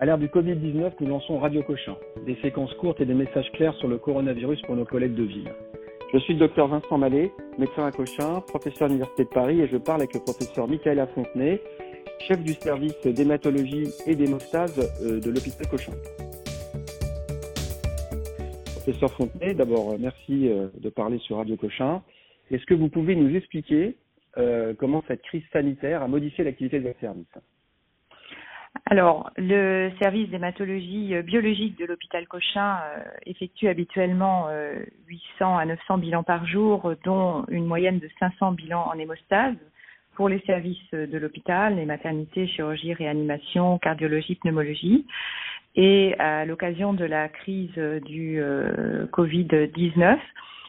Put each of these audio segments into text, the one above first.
À l'ère du Covid-19, nous lançons Radio Cochin, des séquences courtes et des messages clairs sur le coronavirus pour nos collègues de ville. Je suis le docteur Vincent Mallet, médecin à Cochin, professeur à l'Université de Paris et je parle avec le professeur Michael Fontenay, chef du service d'hématologie et d'hémostase euh, de l'hôpital Cochin. Professeur Fontenay, d'abord euh, merci euh, de parler sur Radio Cochin. Est-ce que vous pouvez nous expliquer comment cette crise sanitaire a modifié l'activité de votre service? Alors, le service d'hématologie euh, biologique de l'hôpital Cochin euh, effectue habituellement 800 euh, à 900 bilans par jour, dont une moyenne de 500 bilans en hémostase pour les services de l'hôpital, les maternités, chirurgie, réanimation, cardiologie, pneumologie. Et à l'occasion de la crise du Covid-19,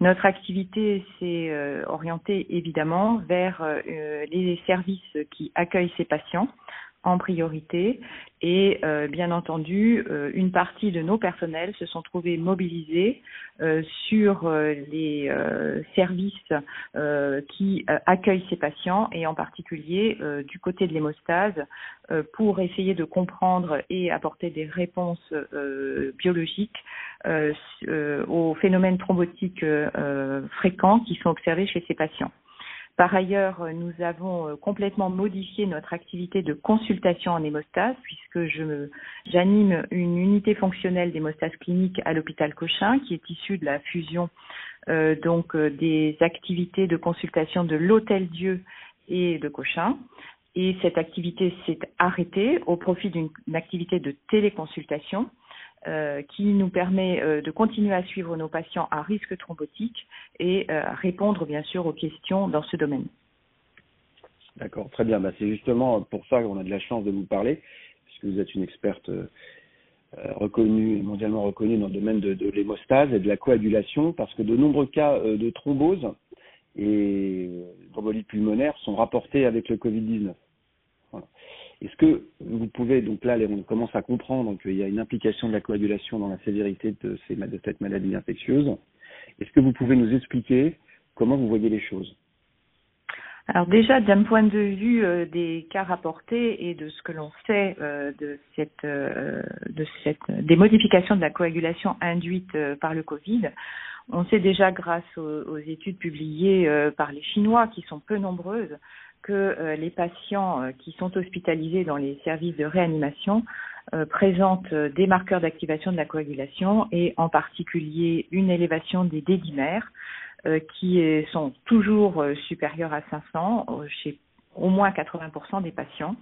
notre activité s'est orientée évidemment vers les services qui accueillent ces patients en priorité et euh, bien entendu euh, une partie de nos personnels se sont trouvés mobilisés euh, sur les services qui accueillent ces patients et en particulier du côté de l'hémostase pour essayer de comprendre et apporter des réponses biologiques aux phénomènes thrombotiques fréquents qui sont observés chez ces patients. Par ailleurs, nous avons euh, complètement modifié notre activité de consultation en hémostase puisque j'anime une unité fonctionnelle d'hémostase clinique à l'hôpital Cochin qui est issue de la fusion euh, donc euh, des activités de consultation de l'Hôtel Dieu et de Cochin. Et cette activité s'est arrêtée au profit d'une activité de téléconsultation euh, qui nous permet euh, de continuer à suivre nos patients à risque thrombotique et euh, répondre bien sûr aux questions dans ce domaine. D'accord, très bien. Bah, c'est justement pour ça qu'on a de la chance de vous parler, puisque vous êtes une experte reconnue, mondialement reconnue dans le domaine de, l'hémostase et de la coagulation, parce que de nombreux cas de thrombose et d'embolie pulmonaire sont rapportés avec le Covid-19. Est-ce que vous pouvez, donc là, on commence à comprendre qu'il y a une implication de la coagulation dans la sévérité de, ces, de cette maladie infectieuse. Est-ce que vous pouvez nous expliquer comment vous voyez les choses? Alors déjà, d'un point de vue euh, des cas rapportés et de ce que l'on sait euh, de cette, euh, de cette, des modifications de la coagulation induite par le Covid, on sait déjà grâce aux études publiées par les Chinois, qui sont peu nombreuses, que euh, les patients euh, qui sont hospitalisés dans les services de réanimation euh, présentent des marqueurs d'activation de la coagulation et en particulier une élévation des dédimères qui sont toujours supérieurs à 500 chez au moins 80% des patients.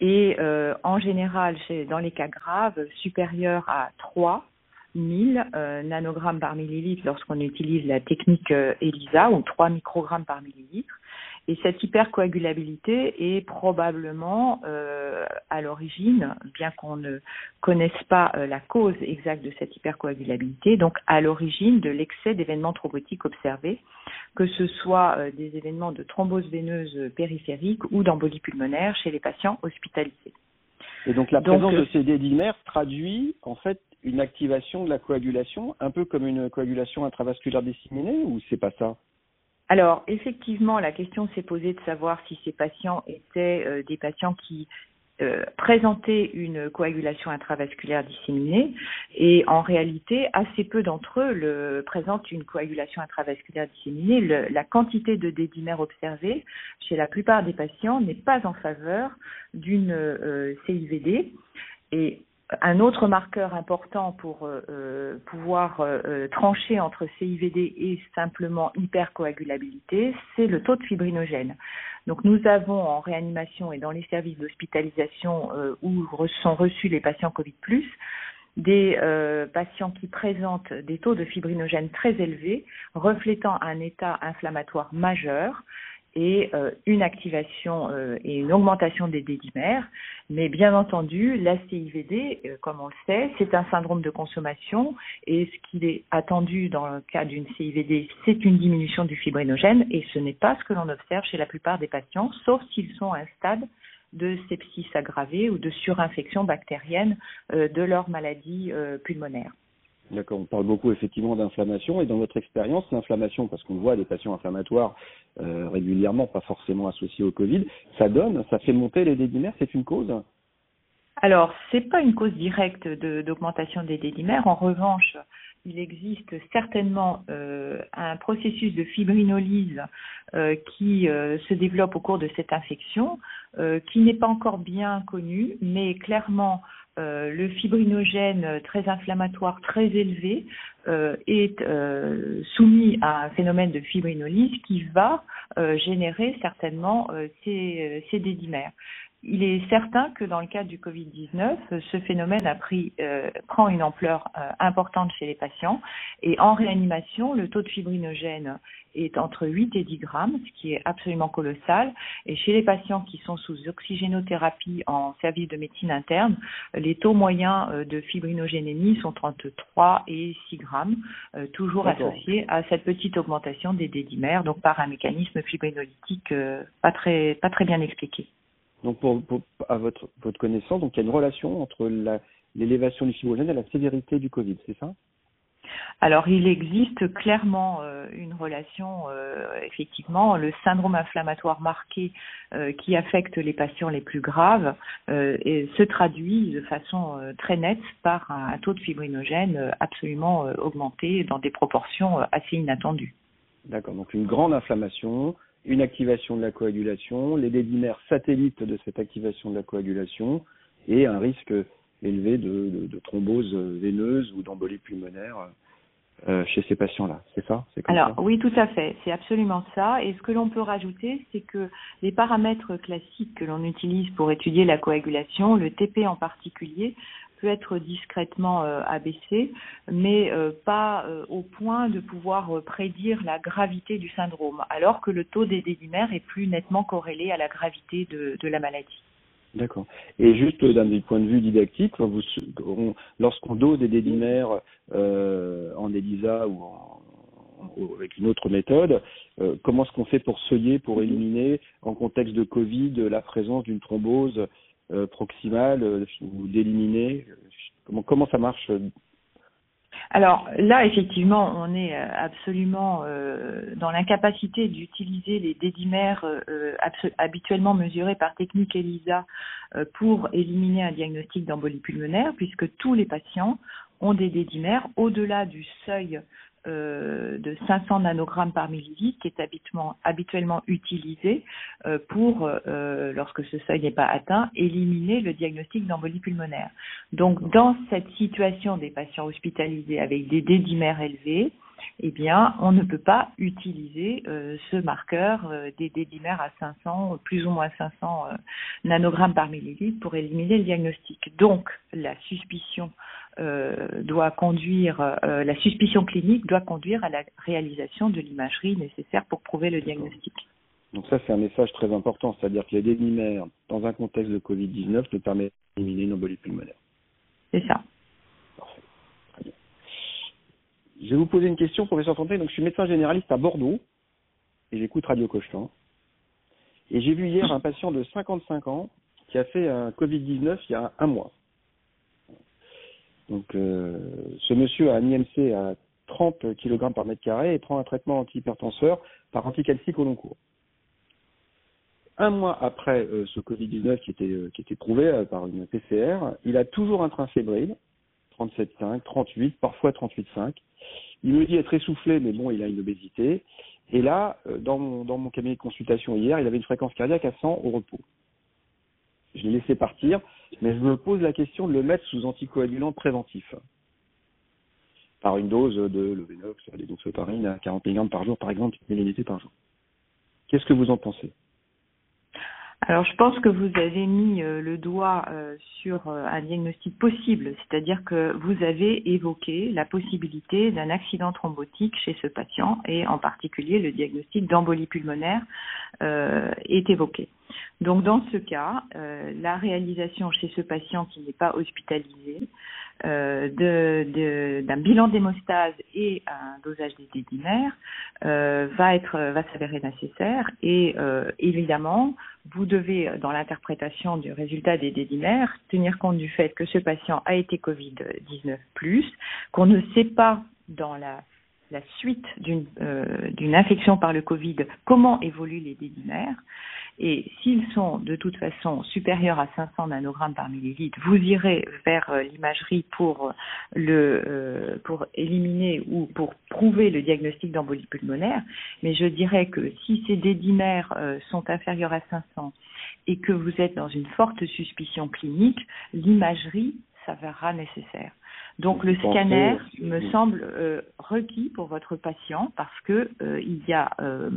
Et en général chez, dans les cas graves supérieurs à 3 1000 nanogrammes par millilitre lorsqu'on utilise la technique ELISA ou 3 microgrammes par millilitre et cette hypercoagulabilité est probablement euh, à l'origine, bien qu'on ne connaisse pas euh, la cause exacte de cette hypercoagulabilité, donc à l'origine de l'excès d'événements thrombotiques observés, que ce soit euh, des événements de thrombose veineuse périphérique ou d'embolie pulmonaire chez les patients hospitalisés. Et donc la présence de ces dédimères traduit en fait une activation de la coagulation, un peu comme une coagulation intravasculaire disséminée, ou c'est pas ça? Alors, effectivement, la question s'est posée de savoir si ces patients étaient euh, des patients qui euh, présentaient une coagulation intravasculaire disséminée et en réalité, assez peu d'entre eux présentent une coagulation intravasculaire disséminée. la quantité de dédimères observée chez la plupart des patients n'est pas en faveur d'une euh, CIVD et un autre marqueur important pour euh, euh, pouvoir euh, trancher entre CIVD et simplement hypercoagulabilité, c'est le taux de fibrinogène. Donc nous avons en réanimation et dans les services d'hospitalisation où sont reçus les patients Covid+, des patients qui présentent des taux de fibrinogène très élevés, reflétant un état inflammatoire majeur et euh, une activation euh, et une augmentation des dédimères. Mais bien entendu, la CIVD, euh, comme on le sait, c'est un syndrome de consommation et ce qu'il est attendu dans le cas d'une CIVD, c'est une diminution du fibrinogène et ce n'est pas ce que l'on observe chez la plupart des patients, sauf s'ils sont à un stade de sepsis aggravée ou de surinfection bactérienne de leur maladie pulmonaire. D'accord, on parle beaucoup effectivement d'inflammation et dans votre expérience, l'inflammation, parce qu'on voit des patients inflammatoires euh, régulièrement, pas forcément associés au Covid, ça donne, ça fait monter les dédimères, c'est une cause? Alors, ce n'est pas une cause directe d'augmentation des dédimères. En revanche, il existe certainement euh, un processus de fibrinolyse euh, qui se développe au cours de cette infection, qui n'est pas encore bien connu, mais clairement le fibrinogène très inflammatoire très élevé est soumis à un phénomène de fibrinolyse qui va générer certainement ces, ces dédimères. Il est certain que dans le cadre du Covid-19, ce phénomène a pris, euh, prend une ampleur euh, importante chez les patients et en réanimation, le taux de fibrinogène est entre 8 et 10 grammes, ce qui est absolument colossal. Et chez les patients qui sont sous oxygénothérapie en service de médecine interne, les taux moyens euh, de fibrinogénémie sont entre 3 et 6 grammes, toujours associés à cette petite augmentation des dédimères, donc par un mécanisme fibrinolytique pas très, pas très bien expliqué. Donc, pour, à votre, votre connaissance, donc il y a une relation entre l'élévation du fibrogène et la sévérité du Covid, c'est ça? Alors, il existe clairement euh, une relation, euh, effectivement, le syndrome inflammatoire marqué euh, qui affecte les patients les plus graves et se traduit de façon très nette par un, taux de fibrinogène absolument augmenté dans des proportions assez inattendues. D'accord, donc une grande inflammation, une activation de la coagulation, les dédimères satellites de cette activation de la coagulation et un risque élevé de, de, thrombose veineuse ou d'embolie pulmonaire euh, chez ces patients-là. C'est ça? Alors oui, tout à fait. C'est absolument ça. Et ce que l'on peut rajouter, c'est que les paramètres classiques que l'on utilise pour étudier la coagulation, le TP en particulier, peut être discrètement euh, abaissé, mais euh, pas euh, au point de pouvoir prédire la gravité du syndrome, alors que le taux des dédimères est plus nettement corrélé à la gravité de, la maladie. D'accord. Et juste d'un point de vue didactique, lorsqu'on dose des dédimères en ELISA ou avec une autre méthode, comment est-ce qu'on fait pour seuiller, pour éliminer, en contexte de Covid, la présence d'une thrombose euh, proximale euh, ou d'éliminer comment, ça marche alors là, effectivement, on est euh, absolument dans l'incapacité d'utiliser les dédimères habituellement mesurés par technique ELISA pour éliminer un diagnostic d'embolie pulmonaire, puisque tous les patients ont des dédimères au-delà du seuil euh, de 500 nanogrammes par millilitre qui est habituellement, utilisé euh, pour, euh, lorsque ce seuil n'est pas atteint, éliminer le diagnostic d'embolie pulmonaire. Donc, dans cette situation des patients hospitalisés avec des dédimères élevés, eh bien, on ne peut pas utiliser ce marqueur des dédimères à 500, plus ou moins 500 nanogrammes par millilitre pour éliminer le diagnostic. Donc, la suspicion doit conduire, euh, la suspicion clinique doit conduire à la réalisation de l'imagerie nécessaire pour prouver le diagnostic. Donc ça, c'est un message très important, c'est-à-dire que les dédimères, dans un contexte de Covid-19, ne permettent d'éliminer une embolie pulmonaire. C'est ça. Parfait. Très bien. Je vais vous poser une question, professeur Fontaine. Donc, je suis médecin généraliste à Bordeaux et j'écoute Radio Cochin. Et j'ai vu hier un patient de 55 ans qui a fait un Covid-19 il y a un mois. Donc, euh, ce monsieur a un IMC à 30 kg par mètre carré et prend un traitement antihypertenseur par anticalcique au long cours. Un mois après euh, ce Covid-19 qui était, euh, prouvé par une PCR, il a toujours un train fébrile, 37,5, 38, parfois 38,5. Il me dit être essoufflé, mais bon, il a une obésité. Et là, dans mon, dans mon cabinet de consultation hier, il avait une fréquence cardiaque à 100 au repos je l'ai laissé partir, mais je me pose la question de le mettre sous anticoagulant préventif par une dose de Lovenox, l'hédoxoparine à 40 mg par jour, par exemple, une par jour. Qu'est-ce que vous en pensez? Alors je pense que vous avez mis euh, le doigt euh, sur euh, un diagnostic possible, c'est-à-dire que vous avez évoqué la possibilité d'un accident thrombotique chez ce patient et en particulier le diagnostic d'embolie pulmonaire est évoqué. Donc dans ce cas, la réalisation chez ce patient qui n'est pas hospitalisé euh, d'un bilan d'hémostase et un dosage des euh, va être va s'avérer nécessaire. Et euh, évidemment vous devez dans l'interprétation du résultat des dédimères tenir compte du fait que ce patient a été Covid 19 plus qu'on ne sait pas dans la la suite d'une d'une infection par le Covid, comment évoluent les dédimères. Et s'ils sont de toute façon supérieurs à 500 nanogrammes par millilitre, vous irez vers l'imagerie pour le pour éliminer ou pour prouver le diagnostic d'embolie pulmonaire. Mais je dirais que si ces dédimères sont inférieurs à 500 et que vous êtes dans une forte suspicion clinique, l'imagerie s'avérera nécessaire. Donc le scanner me semble euh, requis pour votre patient parce que euh, il y a euh,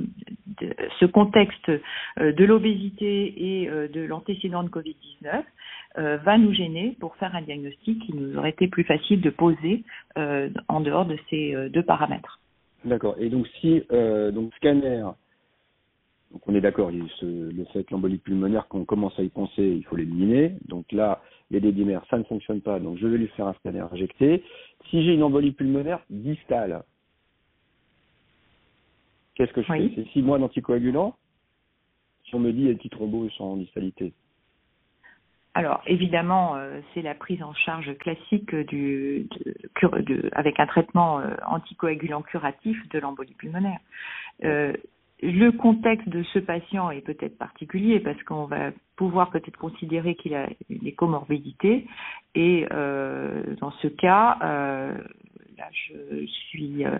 ce contexte de l'obésité et de l'antécédent de Covid-19 va nous gêner pour faire un diagnostic qui nous aurait été plus facile de poser en dehors de ces deux paramètres. D'accord. Et donc si donc scanner donc on est d'accord, le fait l'embolie pulmonaire, qu'on commence à y penser, il faut l'éliminer. Donc là, les dédimères, ça ne fonctionne pas, donc je vais lui faire un scanner injecté. Si j'ai une embolie pulmonaire distale, qu'est-ce que je fais? C'est six mois d'anticoagulant Si on me dit les petits thrombos sont en distalité. Alors évidemment, euh, c'est la prise en charge classique du, de, avec un traitement euh, anticoagulant curatif de l'embolie pulmonaire. Euh, le contexte de ce patient est peut-être particulier parce qu'on va pouvoir peut-être considérer qu'il a des comorbidités et euh, dans ce cas, euh, là je suis euh,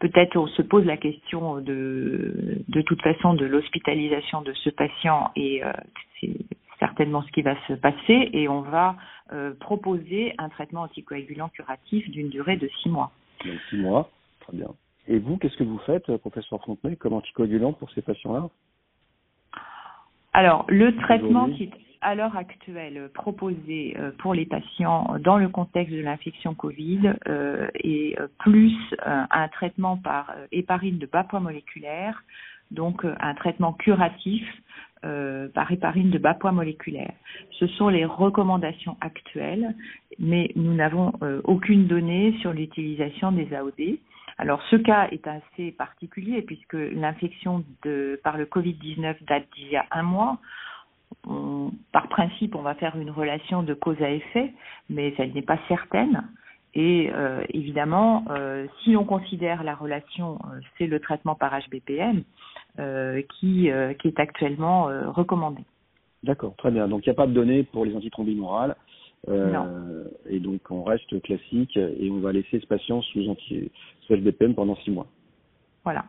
peut-être on se pose la question de de toute façon de l'hospitalisation de ce patient et c'est certainement ce qui va se passer et on va proposer un traitement anticoagulant curatif d'une durée de six mois. six mois, très bien. Et vous, qu'est-ce que vous faites, euh, professeur Fontenay, comme anticoagulant pour ces patients-là Alors, le traitement qui est à l'heure actuelle proposé euh, pour les patients dans le contexte de l'infection Covid euh, est plus un traitement par héparine de bas poids moléculaire, donc un traitement curatif par héparine de bas poids moléculaire. Ce sont les recommandations actuelles, mais nous n'avons aucune donnée sur l'utilisation des AOD. Alors ce cas est assez particulier puisque l'infection par le Covid-19 date d'il y a un mois. par principe, on va faire une relation de cause à effet, mais elle n'est pas certaine. Et euh, évidemment, euh, si l'on considère la relation, euh, c'est le traitement par HBPM qui, qui est actuellement recommandé. D'accord, très bien. Donc il n'y a pas de données pour les antithrombines orales. Euh, et donc on reste classique et on va laisser ce patient sous anti sous HBPM pendant six mois. Voilà.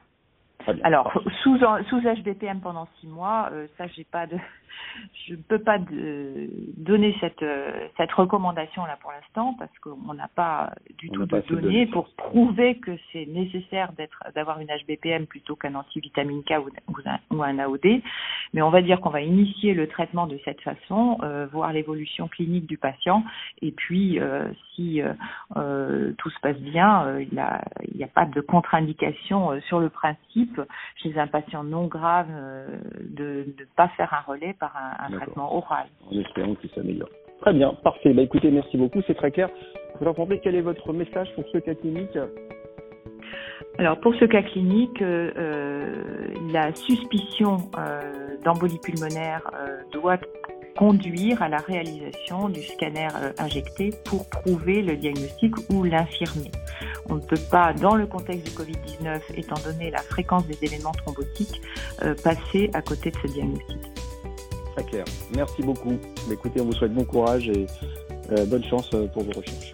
Alors sous sous HBPM pendant six mois, euh, ça j'ai pas de je ne peux pas de, donner cette, cette recommandation-là pour l'instant parce qu'on n'a pas du tout de données pour prouver que c'est nécessaire d'être, d'avoir une HBPM plutôt qu'un antivitamine K ou, un, AOD. Mais on va dire qu'on va initier le traitement de cette façon, euh, voir l'évolution clinique du patient. Et puis euh, si euh, tout se passe bien, il n'y a, a, pas de contre-indication sur le principe chez un patient non grave de ne pas faire un relais par un, traitement oral. En espérant qu'il s'améliore. Très bien, parfait. Bah, écoutez, merci beaucoup, c'est très clair. Vous entendez quel est votre message pour ce cas clinique? Alors pour ce cas clinique, euh, euh, la suspicion euh, d'embolie pulmonaire doit conduire à la réalisation du scanner injecté pour prouver le diagnostic ou l'infirmer. On ne peut pas, dans le contexte du Covid-19, étant donné la fréquence des événements thrombotiques, passer à côté de ce diagnostic. Très clair. Merci beaucoup. Écoutez, on vous souhaite bon courage et euh, bonne chance euh, pour vos recherches.